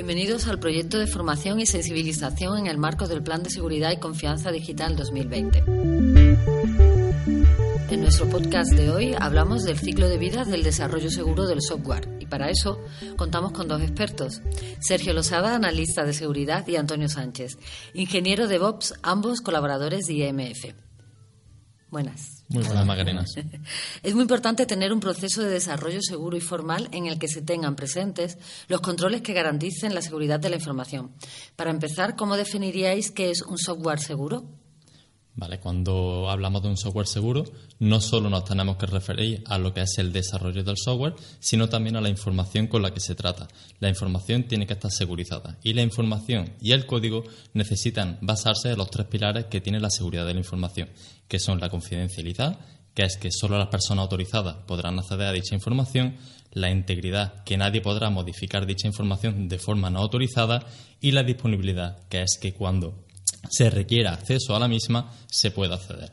Bienvenidos al proyecto de formación y sensibilización en el marco del Plan de Seguridad y Confianza Digital 2020. En nuestro podcast de hoy hablamos del ciclo de vida del desarrollo seguro del software y para eso contamos con dos expertos, Sergio Losada, analista de seguridad, y Antonio Sánchez, ingeniero de DevOps, ambos colaboradores de IMF. Buenas. Muy buenas, Magdalenas. Es muy importante tener un proceso de desarrollo seguro y formal en el que se tengan presentes los controles que garanticen la seguridad de la información. Para empezar, ¿cómo definiríais qué es un software seguro? Vale, cuando hablamos de un software seguro, no solo nos tenemos que referir a lo que es el desarrollo del software, sino también a la información con la que se trata. La información tiene que estar segurizada y la información y el código necesitan basarse en los tres pilares que tiene la seguridad de la información, que son la confidencialidad, que es que solo las personas autorizadas podrán acceder a dicha información, la integridad, que nadie podrá modificar dicha información de forma no autorizada, y la disponibilidad, que es que cuando se requiera acceso a la misma, se puede acceder.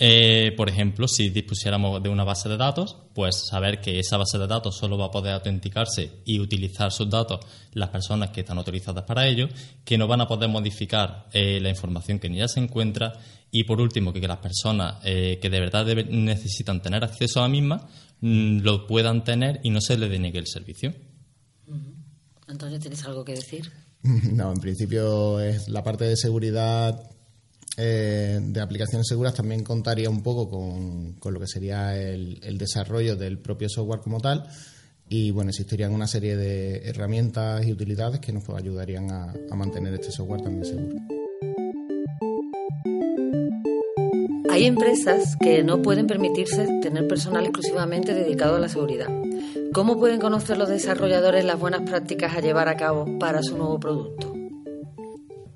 Eh, por ejemplo, si dispusiéramos de una base de datos, pues saber que esa base de datos solo va a poder autenticarse y utilizar sus datos las personas que están autorizadas para ello, que no van a poder modificar eh, la información que en ella se encuentra y, por último, que, las personas eh, que de verdad necesitan tener acceso a la misma mm, lo puedan tener y no se les deniegue el servicio. Antonio, ¿tienes algo que decir? No, en principio es la parte de seguridad eh, de aplicaciones seguras también contaría un poco con, lo que sería el, desarrollo del propio software como tal y bueno, existirían una serie de herramientas y utilidades que nos ayudarían a, a mantener este software también seguro. Hay empresas que no pueden permitirse tener personal exclusivamente dedicado a la seguridad. ¿Cómo pueden conocer los desarrolladores las buenas prácticas a llevar a cabo para su nuevo producto?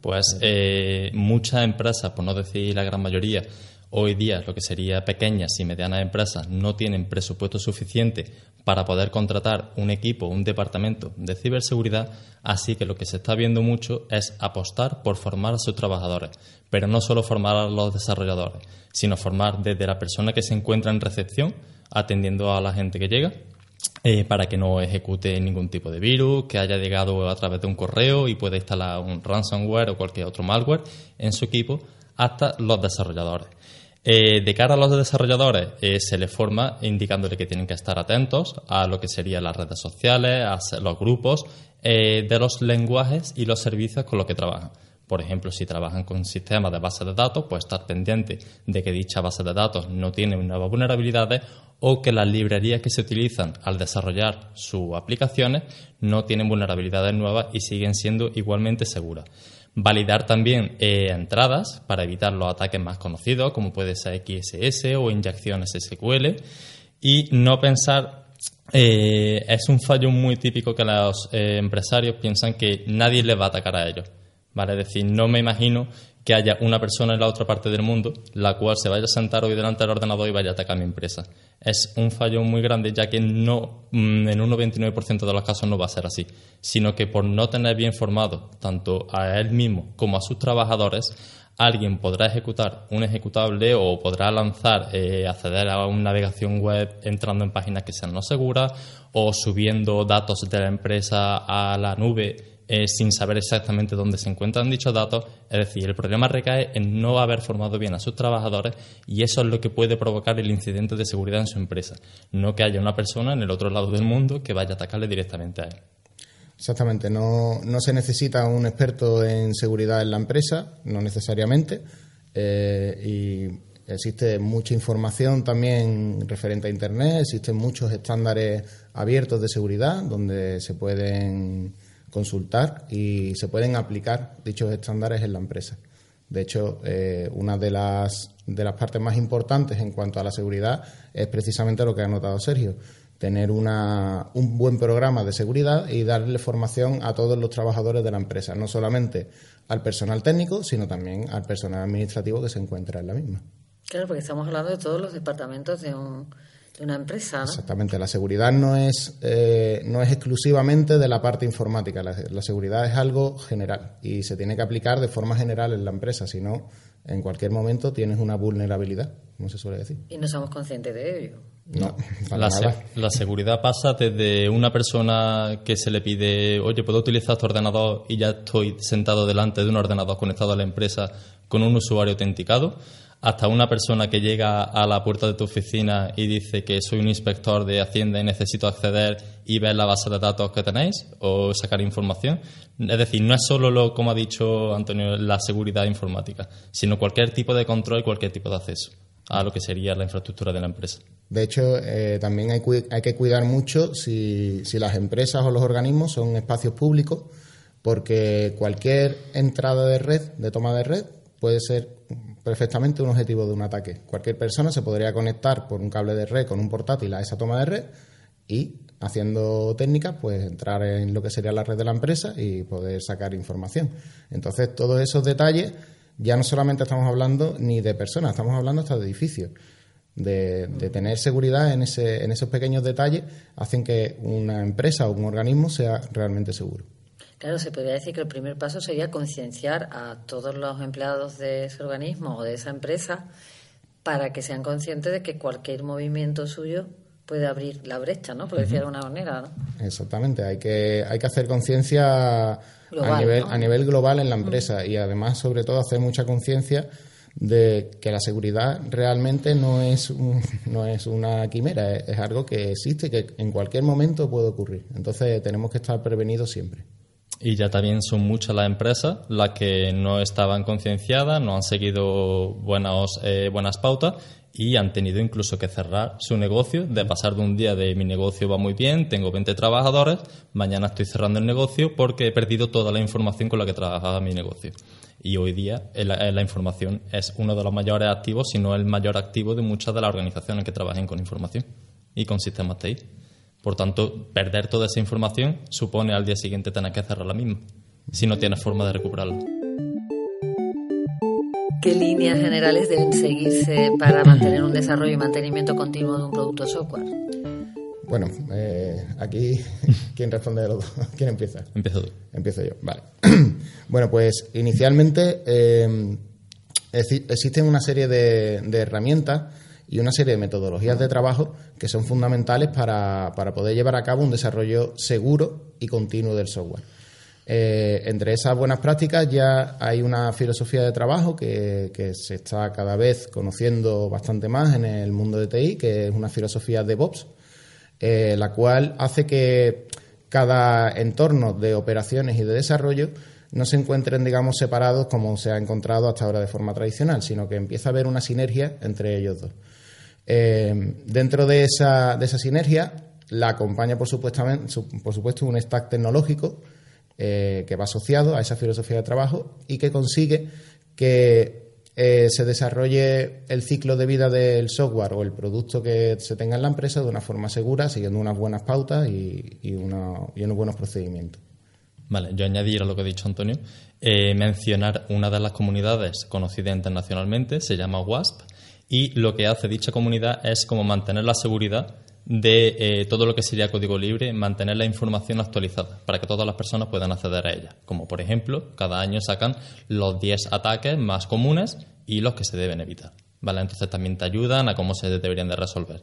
Pues eh, muchas empresas, por no decir la gran mayoría, hoy día lo que sería pequeñas y medianas empresas no tienen presupuesto suficiente para poder contratar un equipo, un departamento de ciberseguridad, así que lo que se está viendo mucho es apostar por formar a sus trabajadores, pero no solo formar a los desarrolladores, sino formar desde la persona que se encuentra en recepción, atendiendo a la gente que llega, eh, para que no ejecute ningún tipo de virus, que haya llegado a través de un correo y pueda instalar un ransomware o cualquier otro malware en su equipo, hasta los desarrolladores. Eh, de cara a los desarrolladores, eh, se les forma indicándole que tienen que estar atentos a lo que serían las redes sociales, a los grupos, de los lenguajes y los servicios con los que trabajan. Por ejemplo, si trabajan con sistemas de base de datos, pues estar pendiente de que dicha base de datos no tiene nuevas vulnerabilidades o que las librerías que se utilizan al desarrollar sus aplicaciones no tienen vulnerabilidades nuevas y siguen siendo igualmente seguras. Validar también eh, entradas para evitar los ataques más conocidos, como puede ser XSS o inyecciones SQL, y no pensar eh, es un fallo muy típico que los eh, empresarios piensan que nadie les va a atacar a ellos. ¿vale? Es decir, no me imagino que haya una persona en la otra parte del mundo la cual se vaya a sentar hoy delante del ordenador y vaya a atacar mi empresa. Es un fallo muy grande ya que no, mm, en un 99% de los casos no va a ser así, sino que por no tener bien formado tanto a él mismo como a sus trabajadores, alguien podrá ejecutar un ejecutable o podrá lanzar, eh, acceder a una navegación web entrando en páginas que sean no seguras o subiendo datos de la empresa a la nube eh, sin saber exactamente dónde se encuentran dichos datos. Es decir, el problema recae en no haber formado bien a sus trabajadores y eso es lo que puede provocar el incidente de seguridad en su empresa. No que haya una persona en el otro lado del mundo que vaya a atacarle directamente a él. Exactamente, no, no se necesita un experto en seguridad en la empresa, no necesariamente, eh, y existe mucha información también referente a Internet, existen muchos estándares abiertos de seguridad donde se pueden consultar y se pueden aplicar dichos estándares en la empresa. De hecho, eh, una de las, de las partes más importantes en cuanto a la seguridad es precisamente lo que ha notado Sergio, tener una, un buen programa de seguridad y darle formación a todos los trabajadores de la empresa, no solamente al personal técnico, sino también al personal administrativo que se encuentra en la misma. Claro, porque estamos hablando de todos los departamentos de un, de una empresa. ¿no? Exactamente, la seguridad no es, eh, no es exclusivamente de la parte informática, la, la, seguridad es algo general y se tiene que aplicar de forma general en la empresa, si no, en cualquier momento tienes una vulnerabilidad, como se suele decir. Y no somos conscientes de ello. No, la, se la, seguridad pasa desde una persona que se le pide, oye, ¿puedo utilizar tu ordenador? Y ya estoy sentado delante de un ordenador conectado a la empresa con un usuario autenticado, hasta una persona que llega a la puerta de tu oficina y dice que soy un inspector de Hacienda y necesito acceder y ver la base de datos que tenéis o sacar información. Es decir, no es solo lo, como ha dicho Antonio, la seguridad informática, sino cualquier tipo de control y cualquier tipo de acceso a lo que sería la infraestructura de la empresa. De hecho, eh, también hay, hay, que cuidar mucho si, si las empresas o los organismos son espacios públicos, porque cualquier entrada de red, de toma de red, puede ser perfectamente un objetivo de un ataque. Cualquier persona se podría conectar por un cable de red con un portátil a esa toma de red y, haciendo técnicas, pues entrar en lo que sería la red de la empresa y poder sacar información. Entonces, todos esos detalles, ya no solamente estamos hablando ni de personas, estamos hablando hasta de edificios. De, de, tener seguridad en, ese, en esos pequeños detalles hacen que una empresa o un organismo sea realmente seguro. Claro, se podría decir que el primer paso sería concienciar a todos los empleados de ese organismo o de esa empresa para que sean conscientes de que cualquier movimiento suyo puede abrir la brecha, ¿no? Por decir de alguna manera, ¿no? Exactamente, hay que, hay que hacer conciencia a, nivel, a nivel global en la empresa y además, sobre todo, hacer mucha conciencia de que la seguridad realmente no es, un, no es una quimera, es, es algo que existe que en cualquier momento puede ocurrir. Entonces tenemos que estar prevenidos siempre. Y ya también son muchas las empresas las que no estaban concienciadas, no han seguido buenas, eh, buenas pautas y han tenido incluso que cerrar su negocio, de pasar de un día de mi negocio va muy bien, tengo 20 trabajadores, mañana estoy cerrando el negocio porque he perdido toda la información con la que trabajaba mi negocio. Y hoy día la, la información es uno de los mayores activos, si no el mayor activo de muchas de las organizaciones que trabajen con información y con sistemas TI. Por tanto, perder toda esa información supone al día siguiente tener que cerrar la misma, si no tienes forma de recuperarla. ¿Qué líneas generales deben seguirse para mantener un desarrollo y mantenimiento continuo de un producto software? Bueno, eh, aquí, ¿quién responde de los dos? ¿Quién empieza? Empiezo tú. Empiezo yo, vale. bueno, pues inicialmente eh, existen una serie de, de herramientas y una serie de metodologías de trabajo que son fundamentales para, para poder llevar a cabo un desarrollo seguro y continuo del software. Eh, entre esas buenas prácticas ya hay una filosofía de trabajo que, que, se está cada vez conociendo bastante más en el mundo de TI, que es una filosofía de DevOps, eh, la cual hace que cada entorno de operaciones y de desarrollo no se encuentren, digamos, separados como se ha encontrado hasta ahora de forma tradicional, sino que empieza a haber una sinergia entre ellos dos. Eh, dentro de esa, de esa sinergia, la acompaña, por, por supuesto, un stack tecnológico eh, que va asociado a esa filosofía de trabajo y que consigue que eh, se desarrolle el ciclo de vida del software o el producto que se tenga en la empresa de una forma segura, siguiendo unas buenas pautas y, una, y unos buenos procedimientos. Vale, yo añadir a lo que ha dicho Antonio, mencionar una de las comunidades conocidas internacionalmente, se llama WASP, y lo que hace dicha comunidad es como mantener la seguridad de eh, todo lo que sería código libre, mantener la información actualizada para que todas las personas puedan acceder a ella. Como por ejemplo, cada año sacan los 10 ataques más comunes y los que se deben evitar. ¿Vale? Entonces también te ayudan a cómo se deberían de resolver.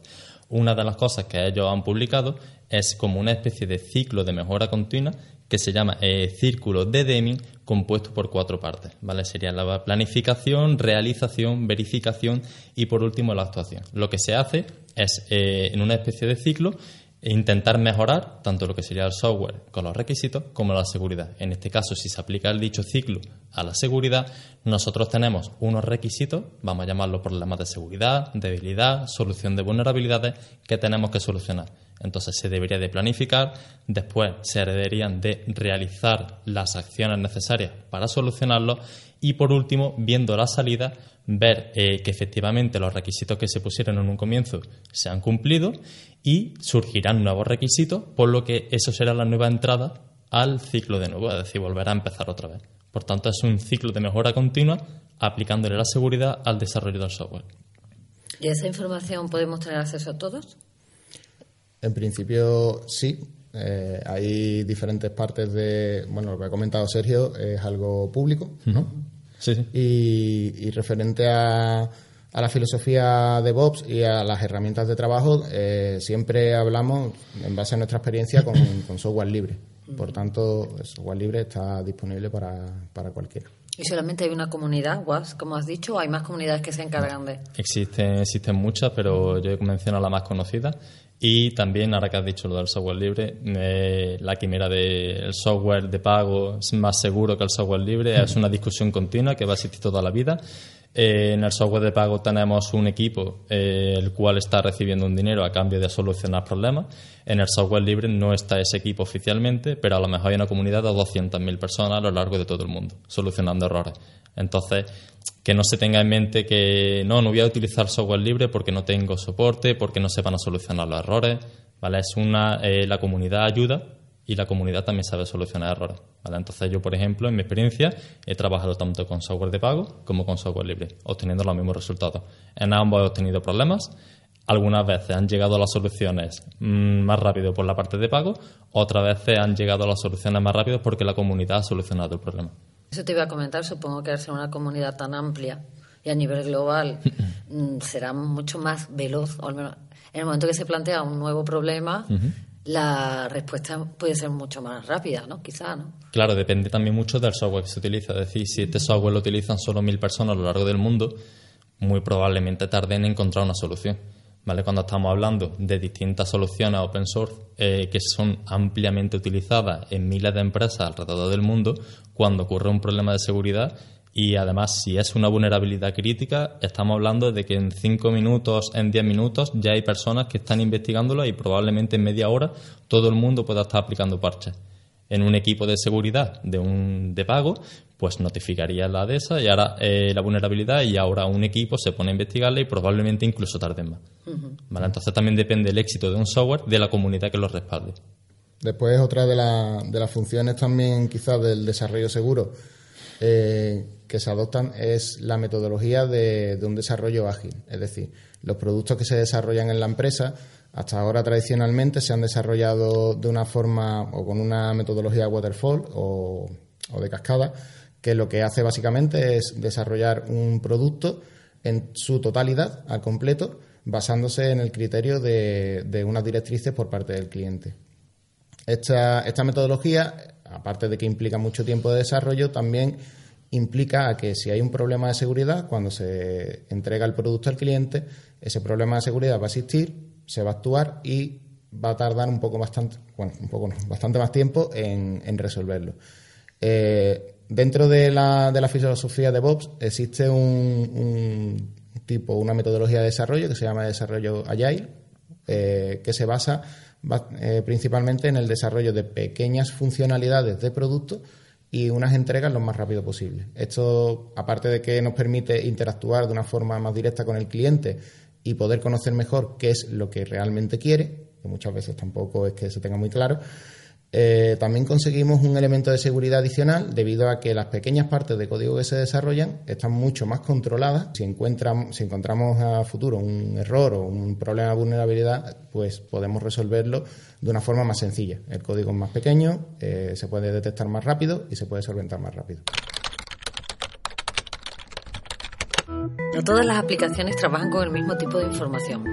Una de las cosas que ellos han publicado es como una especie de ciclo de mejora continua que se llama eh, círculo de Deming compuesto por cuatro partes. ¿vale? Sería la planificación, realización, verificación y por último la actuación. Lo que se hace es eh, en una especie de ciclo intentar mejorar tanto lo que sería el software con los requisitos como la seguridad. En este caso, si se aplica el dicho ciclo a la seguridad, nosotros tenemos unos requisitos, vamos a llamarlos problemas de seguridad, debilidad, solución de vulnerabilidades que tenemos que solucionar. Entonces se debería de planificar, después se deberían de realizar las acciones necesarias para solucionarlo y por último, viendo la salida, ver eh, que efectivamente los requisitos que se pusieron en un comienzo se han cumplido y surgirán nuevos requisitos, por lo que eso será la nueva entrada al ciclo de nuevo, es decir, volverá a empezar otra vez. Por tanto, es un ciclo de mejora continua aplicándole la seguridad al desarrollo del software. ¿Y esa información podemos tener acceso a todos? En principio sí. Eh, hay diferentes partes de, bueno, lo que ha comentado Sergio es algo público, ¿no? Sí, sí. Y, referente a, a, la filosofía de Bobs y a las herramientas de trabajo, eh, siempre hablamos en base a nuestra experiencia con, con software libre. Por tanto, el software libre está disponible para, para cualquiera. ¿Y solamente hay una comunidad, WAS, como has dicho, o hay más comunidades que se encargan de...? Existen, existen muchas, pero yo menciono la más conocida. Y también, ahora que has dicho lo del software libre, eh, la quimera del software de pago es más seguro que el software libre. Es una discusión continua que va a existir toda la vida. Eh, en el software de pago tenemos un equipo eh, el cual está recibiendo un dinero a cambio de solucionar problemas. En el software libre no está ese equipo oficialmente, pero a lo mejor hay una comunidad de 200.000 personas a lo largo de todo el mundo solucionando errores. Entonces, que no se tenga en mente que no, no voy a utilizar software libre porque no tengo soporte, porque no se van a solucionar los errores. ¿vale? Es una, eh, la comunidad ayuda y la comunidad también sabe solucionar errores. ¿vale? Entonces yo, por ejemplo, en mi experiencia he trabajado tanto con software de pago como con software libre, obteniendo los mismos resultados. En ambos he obtenido problemas. Algunas veces han llegado a las soluciones mm, más rápido por la parte de pago, otras veces han llegado a las soluciones más rápido porque la comunidad ha solucionado el problema. Eso te iba a comentar, supongo que al ser una comunidad tan amplia y a nivel global mm, será mucho más veloz, o al menos en el momento que se plantea un nuevo problema, la respuesta puede ser mucho más rápida, ¿no? Quizá, ¿no? Claro, depende también mucho del software que se utiliza. Es decir, si este software lo utilizan solo mil personas a lo largo del mundo, muy probablemente tarden en encontrar una solución. Cuando estamos hablando de distintas soluciones open source eh, que son ampliamente utilizadas en miles de empresas alrededor del mundo, cuando ocurre un problema de seguridad, y además, si es una vulnerabilidad crítica, estamos hablando de que en 5 minutos, en 10 minutos, ya hay personas que están investigándolo y probablemente en media hora todo el mundo pueda estar aplicando parches. En un equipo de seguridad de un de pago, pues notificaría la de esa y ahora eh, la vulnerabilidad y ahora un equipo se pone a investigarla y probablemente incluso tarde más. Entonces también depende el éxito de un software de la comunidad que lo respalde. Después otra de, de las funciones también quizás del desarrollo seguro eh, que se adoptan es la metodología de, un desarrollo ágil. Es decir, los productos que se desarrollan en la empresa hasta ahora tradicionalmente se han desarrollado de una forma o con una metodología waterfall o, de cascada, que lo que hace básicamente es desarrollar un producto en su totalidad, al completo, basándose en el criterio de, unas directrices por parte del cliente. Esta, esta metodología, aparte de que implica mucho tiempo de desarrollo, también implica a que si hay un problema de seguridad, cuando se entrega el producto al cliente, ese problema de seguridad va a existir, se va a actuar y va a tardar un poco bastante, bueno, un poco bastante más tiempo en, resolverlo. Eh, dentro de la, de la, filosofía de Bobs existe un, tipo, una metodología de desarrollo que se llama desarrollo Agile, eh, que se basa eh, principalmente en el desarrollo de pequeñas funcionalidades de productos y unas entregas lo más rápido posible. Esto, aparte de que nos permite interactuar de una forma más directa con el cliente y poder conocer mejor qué es lo que realmente quiere, que muchas veces tampoco es que se tenga muy claro, eh, también conseguimos un elemento de seguridad adicional debido a que las pequeñas partes de código que se desarrollan están mucho más controladas. Si, si encontramos a futuro un error o un problema de vulnerabilidad, pues podemos resolverlo de una forma más sencilla. El código es más pequeño, eh, se puede detectar más rápido y se puede solventar más rápido. Todas las aplicaciones trabajan con el mismo tipo de información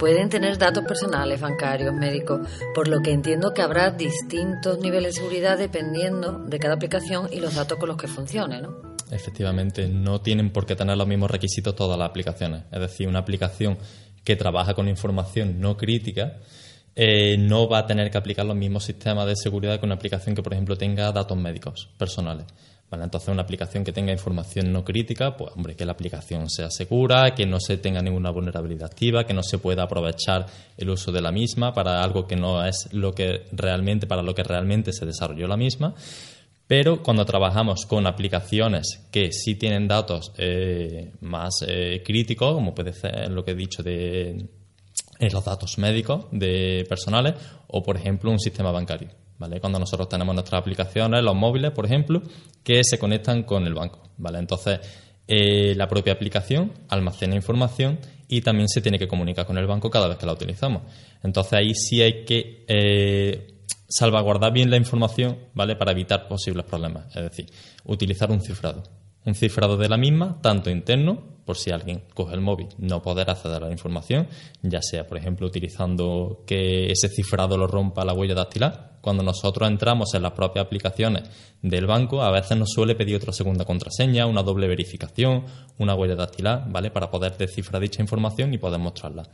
pueden tener datos personales, bancarios, médicos, por lo que entiendo que habrá distintos niveles de seguridad dependiendo de cada aplicación y los datos con los que funcione, ¿no? Efectivamente, no tienen por qué tener los mismos requisitos todas las aplicaciones. Es decir, una aplicación que trabaja con información no crítica eh, no va a tener que aplicar los mismos sistemas de seguridad que una aplicación que, por ejemplo, tenga datos médicos personales. Entonces, una aplicación que tenga información no crítica, pues, hombre, que la aplicación sea segura, que no se tenga ninguna vulnerabilidad activa, que no se pueda aprovechar el uso de la misma para algo que no es lo que realmente, para lo que realmente se desarrolló la misma. Pero cuando trabajamos con aplicaciones que sí tienen datos eh, más eh, críticos, como puede ser lo que he dicho de los datos médicos de personales, o por ejemplo un sistema bancario. Cuando nosotros tenemos nuestras aplicaciones, los móviles, por ejemplo, que se conectan con el banco, ¿vale? Entonces, eh, la propia aplicación almacena información y también se tiene que comunicar con el banco cada vez que la utilizamos. Entonces ahí sí hay que eh, salvaguardar bien la información, ¿vale? Para evitar posibles problemas. Es decir, utilizar un cifrado. Un cifrado de la misma, tanto interno, por si alguien coge el móvil, no poder acceder a la información, ya sea, por ejemplo, utilizando que ese cifrado lo rompa la huella dactilar. Cuando nosotros entramos en las propias aplicaciones del banco, a veces nos suele pedir otra segunda contraseña, una doble verificación, una huella dactilar, ¿vale? Para poder descifrar dicha información y poder mostrarla.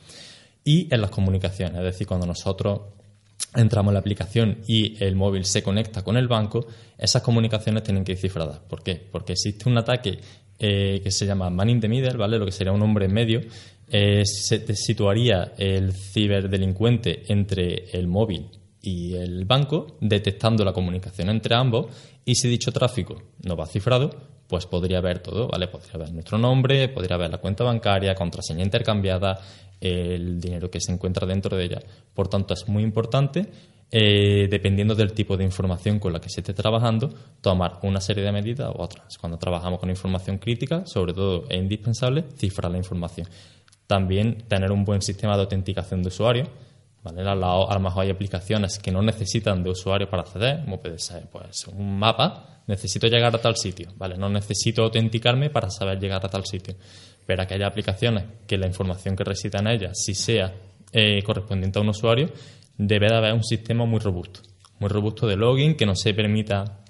Y en las comunicaciones, es decir, cuando nosotros entramos en la aplicación y el móvil se conecta con el banco, esas comunicaciones tienen que ir cifradas. ¿Por qué? Porque existe un ataque eh, que se llama man in the middle, ¿vale? Lo que sería un hombre en medio. Eh, se situaría el ciberdelincuente entre el móvil y el banco, detectando la comunicación entre ambos, y si dicho tráfico no va cifrado, pues podría ver todo, ¿vale? Podría ver nuestro nombre, podría ver la cuenta bancaria, contraseña intercambiada, el dinero que se encuentra dentro de ella. Por tanto, es muy importante, eh, dependiendo del tipo de información con la que se esté trabajando, tomar una serie de medidas u otras. Cuando trabajamos con información crítica, sobre todo es indispensable cifrar la información. También tener un buen sistema de autenticación de usuario. ¿vale? A lo mejor hay aplicaciones que no necesitan de usuario para acceder, como puede ser pues, un mapa. Necesito llegar a tal sitio, ¿vale? No necesito autenticarme para saber llegar a tal sitio pero aquellas aplicaciones que la información que resida en ellas, si sea eh, correspondiente a un usuario, debe de haber un sistema muy robusto, muy robusto de login que no se permita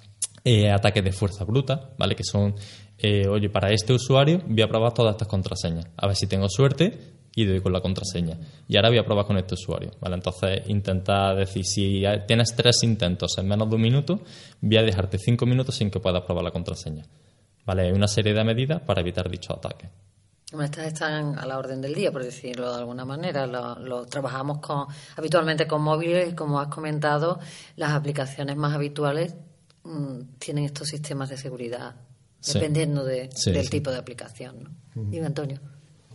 eh, ataques de fuerza bruta, ¿vale? Que son, eh, oye, para este usuario voy a probar todas estas contraseñas, a ver si tengo suerte y doy con la contraseña. Y ahora voy a probar con este usuario, ¿vale? Entonces intenta decir, si tienes tres intentos en menos de un minuto, voy a dejarte cinco minutos sin que puedas probar la contraseña. ¿Vale? Hay una serie de medidas para evitar dichos ataques. Estas están a la orden del día, por decirlo de alguna manera. Lo, trabajamos con, habitualmente con móviles, como has comentado, las aplicaciones más habituales mm, tienen estos sistemas de seguridad, dependiendo del tipo de aplicación. ¿no? Antonio.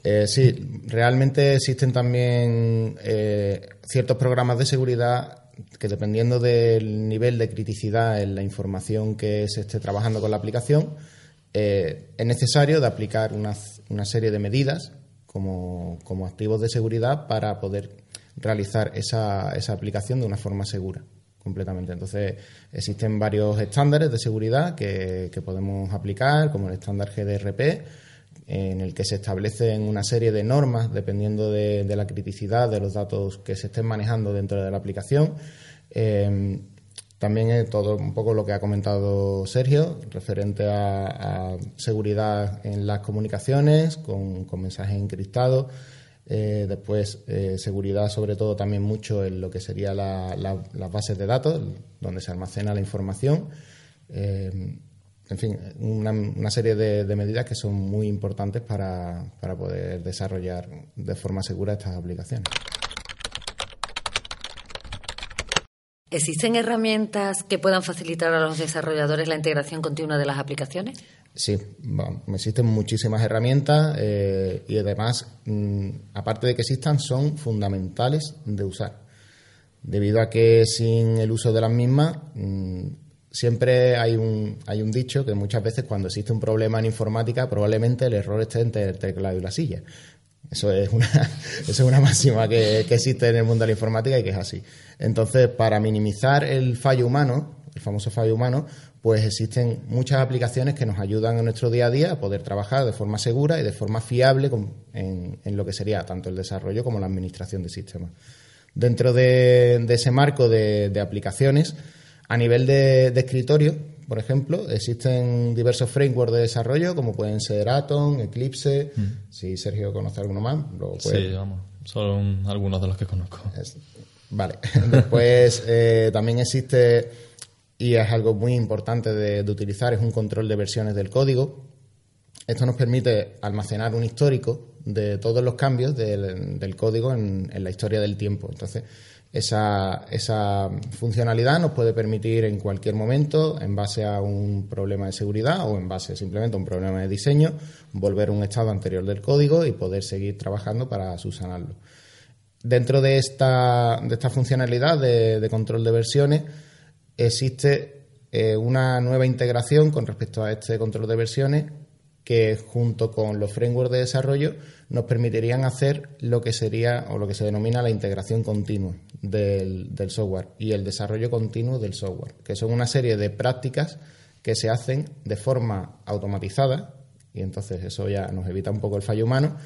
Eh, sí, realmente existen también eh, ciertos programas de seguridad que dependiendo del nivel de criticidad en la información que se esté trabajando con la aplicación, eh, es necesario de aplicar una, una serie de medidas como, como, activos de seguridad para poder realizar esa, esa aplicación de una forma segura completamente. Entonces, existen varios estándares de seguridad que, que, podemos aplicar, como el estándar GDRP, en el que se establecen una serie de normas dependiendo de, de la criticidad de los datos que se estén manejando dentro de la aplicación. Eh, también es todo un poco lo que ha comentado Sergio, referente a, seguridad en las comunicaciones, con, mensajes encriptados. Eh, después, eh, seguridad sobre todo también mucho en lo que serían las bases de datos, donde se almacena la información. Eh, en fin, una, serie de, medidas que son muy importantes para, para poder desarrollar de forma segura estas aplicaciones. ¿Existen herramientas que puedan facilitar a los desarrolladores la integración continua de las aplicaciones? Sí, existen muchísimas herramientas eh, y además, mm, aparte de que existan, son fundamentales de usar. Debido a que sin el uso de las mismas, mm, siempre hay un, hay un dicho que muchas veces cuando existe un problema en informática, probablemente el error esté entre el teclado y la silla. Eso es una, eso es una máxima que, existe en el mundo de la informática y que es así. Entonces, para minimizar el fallo humano, el famoso fallo humano, pues existen muchas aplicaciones que nos ayudan en nuestro día a día a poder trabajar de forma segura y de forma fiable en, lo que sería tanto el desarrollo como la administración de sistemas. Dentro de, ese marco de, aplicaciones, a nivel de escritorio, por ejemplo, existen diversos frameworks de desarrollo, como pueden ser Atom, Eclipse. Mm. Si Sergio conoce alguno más, lo puede. Sí, vamos, son algunos de los que conozco. vale. Después eh, también existe, y es algo muy importante de, utilizar, es un control de versiones del código. Esto nos permite almacenar un histórico de todos los cambios del, código en, en la historia del tiempo. Entonces, esa, esa, funcionalidad nos puede permitir en cualquier momento, en base a un problema de seguridad o en base simplemente a un problema de diseño, volver a un estado anterior del código y poder seguir trabajando para subsanarlo. Dentro de esta, de esta funcionalidad de, control de versiones existe eh, una nueva integración con respecto a este control de versiones que junto con los frameworks de desarrollo nos permitirían hacer lo que sería o lo que se denomina la integración continua del, software y el desarrollo continuo del software, que son una serie de prácticas que se hacen de forma automatizada, y entonces eso ya nos evita un poco el fallo humano,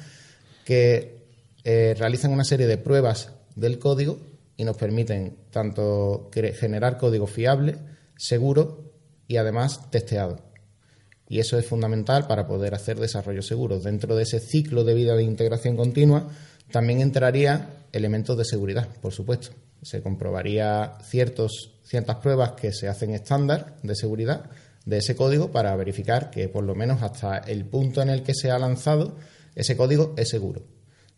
que eh, realizan una serie de pruebas del código y nos permiten tanto generar código fiable, seguro y además testeado. Y eso es fundamental para poder hacer desarrollo seguro. Dentro de ese ciclo de vida de integración continua también entraría elementos de seguridad, por supuesto. Se comprobaría ciertos, ciertas pruebas que se hacen estándar de seguridad de ese código para verificar que por lo menos hasta el punto en el que se ha lanzado ese código es seguro.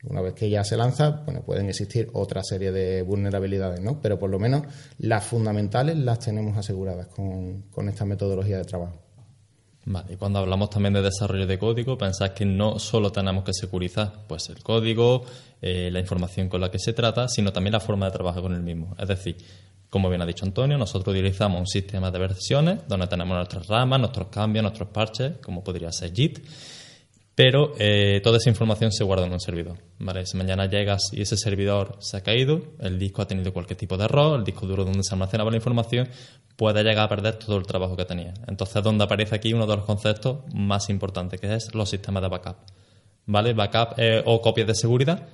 Una vez que ya se lanza, bueno, pueden existir otra serie de vulnerabilidades, ¿no? Pero por lo menos las fundamentales las tenemos aseguradas con, esta metodología de trabajo. Vale, y cuando hablamos también de desarrollo de código, pensáis que no solo tenemos que securizar pues el código, eh, la información con la que se trata, sino también la forma de trabajar con el mismo. Es decir, como bien ha dicho Antonio, nosotros utilizamos un sistema de versiones donde tenemos nuestras ramas, nuestros cambios, nuestros parches, como podría ser Git, pero eh, toda esa información se guarda en un servidor. ¿vale? Si mañana llegas y ese servidor se ha caído, el disco ha tenido cualquier tipo de error, el disco duro donde se almacenaba la información, puede llegar a perder todo el trabajo que tenía. Entonces, donde aparece aquí uno de los conceptos más importantes, que es los sistemas de backup. ¿Vale? Backup eh, o copias de seguridad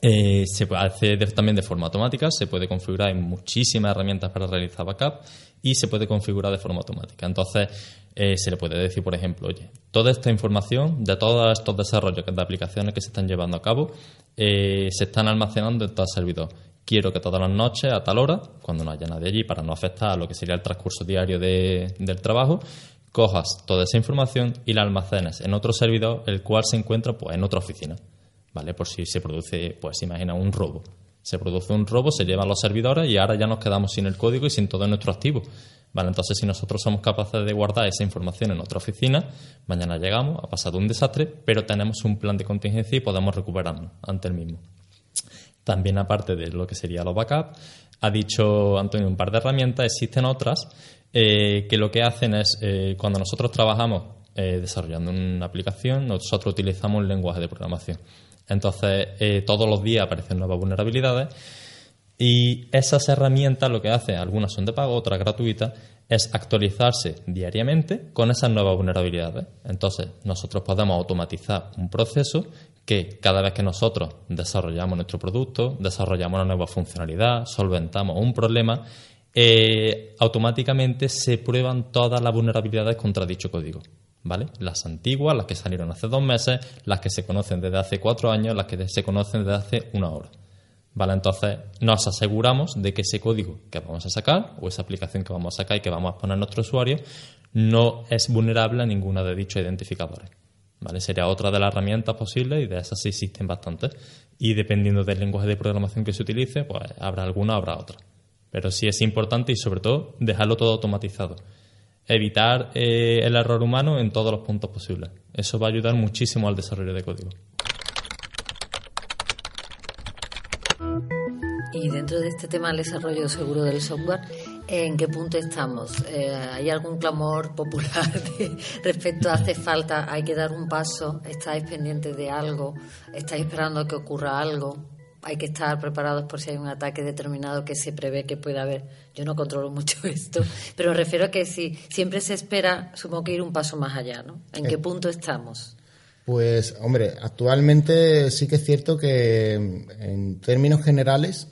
eh, se hacer también de forma automática, se puede configurar en muchísimas herramientas para realizar backup y se puede configurar de forma automática. Entonces, eh, se le puede decir, por ejemplo, oye, toda esta información de todos estos desarrollos de aplicaciones que se están llevando a cabo eh, se están almacenando en tal servidor. Quiero que todas las noches, a tal hora, cuando no haya nadie allí, para no afectar a lo que sería el transcurso diario del trabajo, cojas toda esa información y la almacenes en otro servidor, el cual se encuentra pues, en otra oficina. ¿vale? Por si se produce, pues imagina un robo. Se produce un robo, se llevan los servidores y ahora ya nos quedamos sin el código y sin todo nuestro activo. Vale, entonces si nosotros somos capaces de guardar esa información en otra oficina, mañana llegamos, ha pasado un desastre, pero tenemos un plan de contingencia y podemos recuperarnos ante el mismo. También aparte de lo que sería los backups, ha dicho Antonio un par de herramientas, existen otras eh, que lo que hacen es, eh, cuando nosotros trabajamos eh, desarrollando una aplicación, nosotros utilizamos un lenguaje de programación. Entonces, todos los días aparecen nuevas vulnerabilidades y esas herramientas lo que hacen, algunas son de pago, otras gratuitas, es actualizarse diariamente con esas nuevas vulnerabilidades. Entonces, nosotros podemos automatizar un proceso que cada vez que nosotros desarrollamos nuestro producto, desarrollamos una nueva funcionalidad, solventamos un problema, eh, automáticamente se prueban todas las vulnerabilidades contra dicho código. ¿vale? Las antiguas, las que salieron hace dos meses, las que se conocen desde hace cuatro años, las que se conocen desde hace una hora. ¿Vale? Entonces nos aseguramos de que ese código que vamos a sacar o esa aplicación que vamos a sacar y que vamos a poner a nuestro usuario no es vulnerable a ninguna de dichos identificadores. ¿Vale? Sería otra de las herramientas posibles y de esas sí existen bastantes. Y dependiendo del lenguaje de programación que se utilice, pues habrá alguna, habrá otra. Pero sí es importante y sobre todo dejarlo todo automatizado evitar eh, el error humano en todos los puntos posibles. Eso va a ayudar muchísimo al desarrollo de código. Y dentro de este tema del desarrollo seguro del software, ¿en qué punto estamos? Eh, ¿Hay algún clamor popular respecto a hace falta, hay que dar un paso? ¿Estáis pendientes de algo? ¿Estáis esperando que ocurra algo? hay que estar preparados por si hay un ataque determinado que se prevé que pueda haber. Yo no controlo mucho esto, pero me refiero a que si siempre se espera, supongo que ir un paso más allá, ¿no? ¿En qué eh, punto estamos? Pues, hombre, actualmente sí que es cierto que en términos generales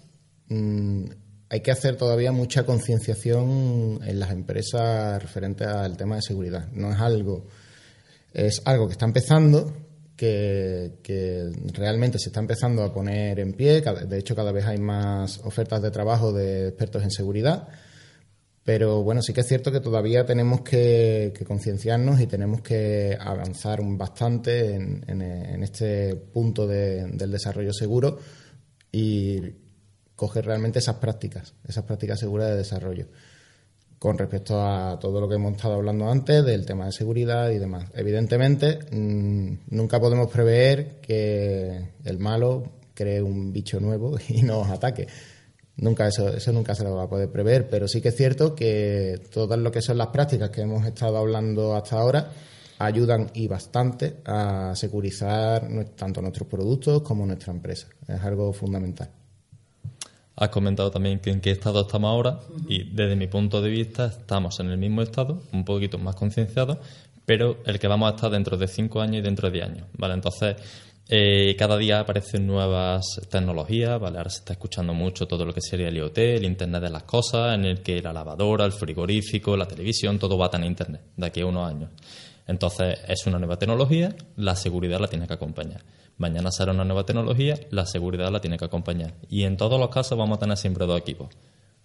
mm, hay que hacer todavía mucha concienciación en las empresas referente al tema de seguridad. No es algo, es algo que está empezando, que, realmente se está empezando a poner en pie. De hecho, cada vez hay más ofertas de trabajo de expertos en seguridad. Pero bueno, sí que es cierto que todavía tenemos que, concienciarnos y tenemos que avanzar bastante en, este punto del desarrollo seguro y coger realmente esas prácticas, esas prácticas seguras de desarrollo con respecto a todo lo que hemos estado hablando antes del tema de seguridad y demás. Evidentemente, mm, nunca podemos prever que el malo cree un bicho nuevo y nos ataque. Nunca eso, eso nunca se lo va a poder prever, pero sí que es cierto que todas lo que son las prácticas que hemos estado hablando hasta ahora ayudan y bastante a securizar tanto nuestros productos como nuestra empresa. Es algo fundamental. Has comentado también que en qué estado estamos ahora y desde mi punto de vista estamos en el mismo estado, un poquito más concienciados, pero el que vamos a estar dentro de cinco años y dentro de diez años, ¿vale? Entonces, eh, cada día aparecen nuevas tecnologías, ¿vale? Ahora se está escuchando mucho todo lo que sería el IoT, el Internet de las cosas, en el que la lavadora, el frigorífico, la televisión, todo va tener Internet de aquí a unos años. Entonces, es una nueva tecnología, la seguridad la tiene que acompañar. Mañana será una nueva tecnología, la seguridad la tiene que acompañar. Y en todos los casos vamos a tener siempre dos equipos.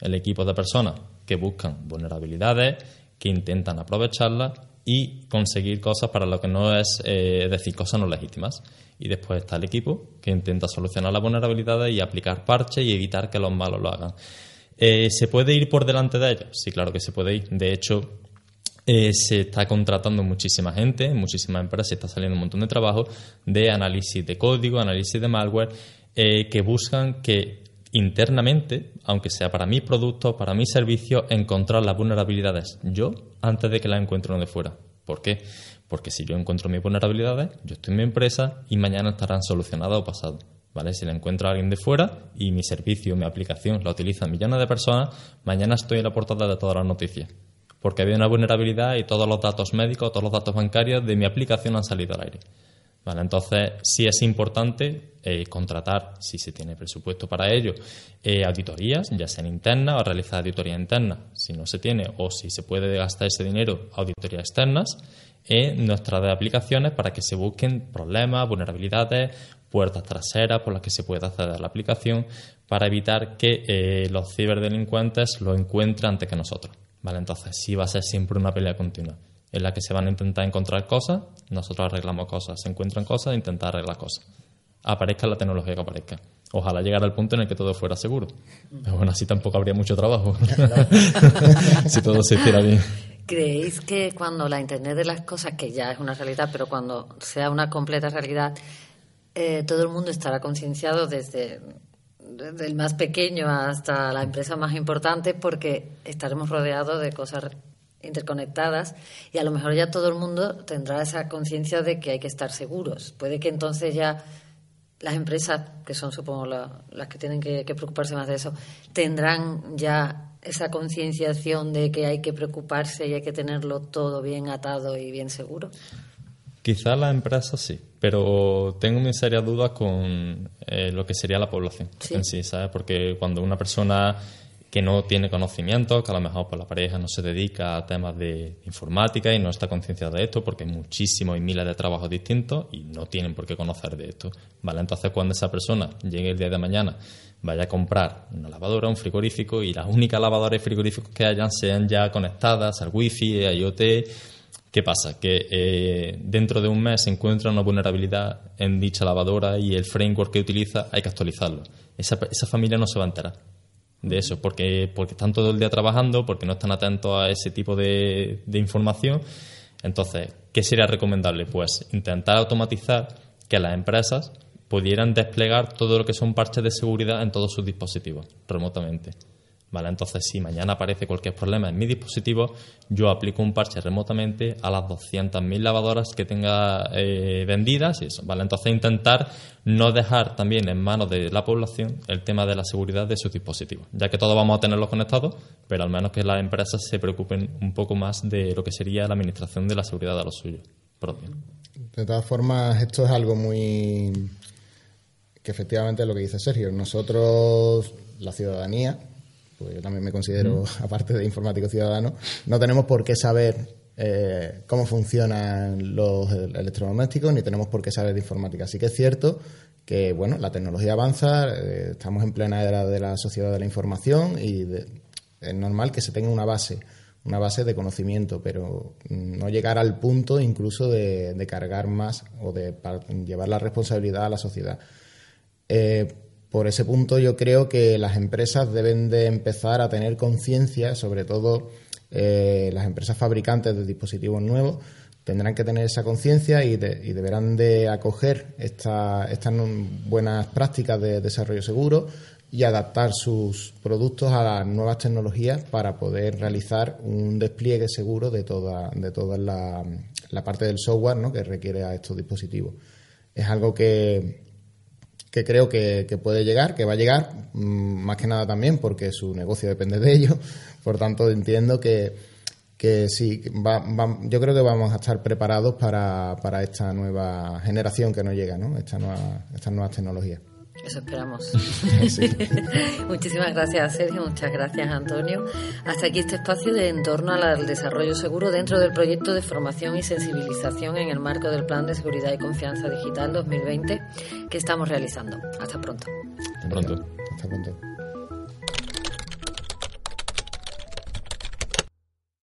El equipo de personas que buscan vulnerabilidades, que intentan aprovecharlas y conseguir cosas para lo que no es, eh, decir, cosas no legítimas. Y después está el equipo que intenta solucionar las vulnerabilidades y aplicar parches y evitar que los malos lo hagan. Eh, ¿Se puede ir por delante de ellos? Sí, claro que se puede ir. De hecho, eh, se está contratando muchísima gente, muchísimas empresas, está saliendo un montón de trabajo de análisis de código, análisis de malware, eh, que buscan que internamente, aunque sea para mis productos, para mis servicios, encontrar las vulnerabilidades yo antes de que las encuentre uno de fuera. ¿Por qué? Porque si yo encuentro mis vulnerabilidades, yo estoy en mi empresa y mañana estarán solucionadas o pasado. ¿Vale? Si la encuentro a alguien de fuera y mi servicio, mi aplicación la utilizan millones de personas, mañana estoy en la portada de todas las noticias porque había una vulnerabilidad y todos los datos médicos, todos los datos bancarios de mi aplicación han salido al aire. Vale, entonces, sí es importante eh, contratar, si se tiene presupuesto para ello, eh, auditorías, ya sean internas o realizar auditorías internas, si no se tiene, o si se puede gastar ese dinero, auditorías externas, en nuestras aplicaciones para que se busquen problemas, vulnerabilidades, puertas traseras por las que se pueda acceder a la aplicación, para evitar que eh, los ciberdelincuentes lo encuentren antes que nosotros. ¿Vale? Entonces sí va a ser siempre una pelea continua en la que se van a intentar encontrar cosas, nosotros arreglamos cosas, se encuentran cosas e intentar arreglar cosas. Aparezca la tecnología que aparezca. Ojalá llegara al punto en el que todo fuera seguro. Pero bueno, así tampoco habría mucho trabajo. si todo se hiciera bien. ¿Creéis que cuando la Internet de las cosas, que ya es una realidad, pero cuando sea una completa realidad, eh, todo el mundo estará concienciado desde desde el más pequeño hasta la empresa más importante, porque estaremos rodeados de cosas interconectadas y a lo mejor ya todo el mundo tendrá esa conciencia de que hay que estar seguros. Puede que entonces ya las empresas, que son supongo las que tienen que, preocuparse más de eso, tendrán ya esa concienciación de que hay que preocuparse y hay que tenerlo todo bien atado y bien seguro. Quizá las empresas sí, pero tengo mis serias dudas con eh, lo que sería la población en sí, ¿sabes? Porque cuando una persona que no tiene conocimiento, que a lo mejor por la pareja no se dedica a temas de informática y no está concienciada de esto, porque hay muchísimos y miles de trabajos distintos y no tienen por qué conocer de esto, ¿vale? Entonces cuando esa persona llegue el día de mañana, vaya a comprar una lavadora, un frigorífico y las únicas lavadoras y frigoríficos que hayan sean ya conectadas al wifi, a IoT ¿Qué pasa? Que eh, dentro de un mes se encuentra una vulnerabilidad en dicha lavadora y el framework que utiliza hay que actualizarlo. Esa, familia no se va a enterar de eso, porque, porque están todo el día trabajando, porque no están atentos a ese tipo de, de información. Entonces, ¿qué sería recomendable? Pues intentar automatizar que las empresas pudieran desplegar todo lo que son parches de seguridad en todos sus dispositivos remotamente. ¿Vale? Entonces, si mañana aparece cualquier problema en mi dispositivo, yo aplico un parche remotamente a las 200.000 lavadoras que tenga eh, vendidas y eso, ¿vale? Entonces, intentar no dejar también en manos de la población el tema de la seguridad de sus dispositivos, ya que todos vamos a tenerlos conectados, pero al menos que las empresas se preocupen un poco más de lo que sería la administración de la seguridad de los suyos propios. De todas formas, esto es algo muy que efectivamente es lo que dice Sergio. Nosotros, la ciudadanía, pues yo también me considero, aparte de informático ciudadano, no tenemos por qué saber eh, cómo funcionan los electrodomésticos ni tenemos por qué saber de informática. Así que es cierto que bueno, la tecnología avanza, eh, estamos en plena era de la sociedad de la información y es normal que se tenga una base, una base de conocimiento, pero no llegar al punto incluso de, cargar más o de llevar la responsabilidad a la sociedad. Eh, por ese punto yo creo que las empresas deben de empezar a tener conciencia, sobre todo eh, las empresas fabricantes de dispositivos nuevos, tendrán que tener esa conciencia y, deberán de acoger estas buenas prácticas de desarrollo seguro y adaptar sus productos a las nuevas tecnologías para poder realizar un despliegue seguro de, toda, de todas las la parte del software ¿no? que requiere a estos dispositivos. Es algo que, que creo que, puede llegar, que va a llegar, mm, más que nada también porque su negocio depende de ello. Por tanto, entiendo que, que sí, yo creo que vamos a estar preparados para, para esta nueva generación que nos llega, ¿no? Esta nueva, estas nuevas tecnologías. Eso esperamos. Muchísimas gracias, Sergio. Muchas gracias, Antonio. Hasta aquí este espacio de en torno al desarrollo seguro dentro del proyecto de formación y sensibilización en el marco del Plan de Seguridad y Confianza Digital 2020 que estamos realizando. Hasta pronto. Hasta pronto. Hasta pronto.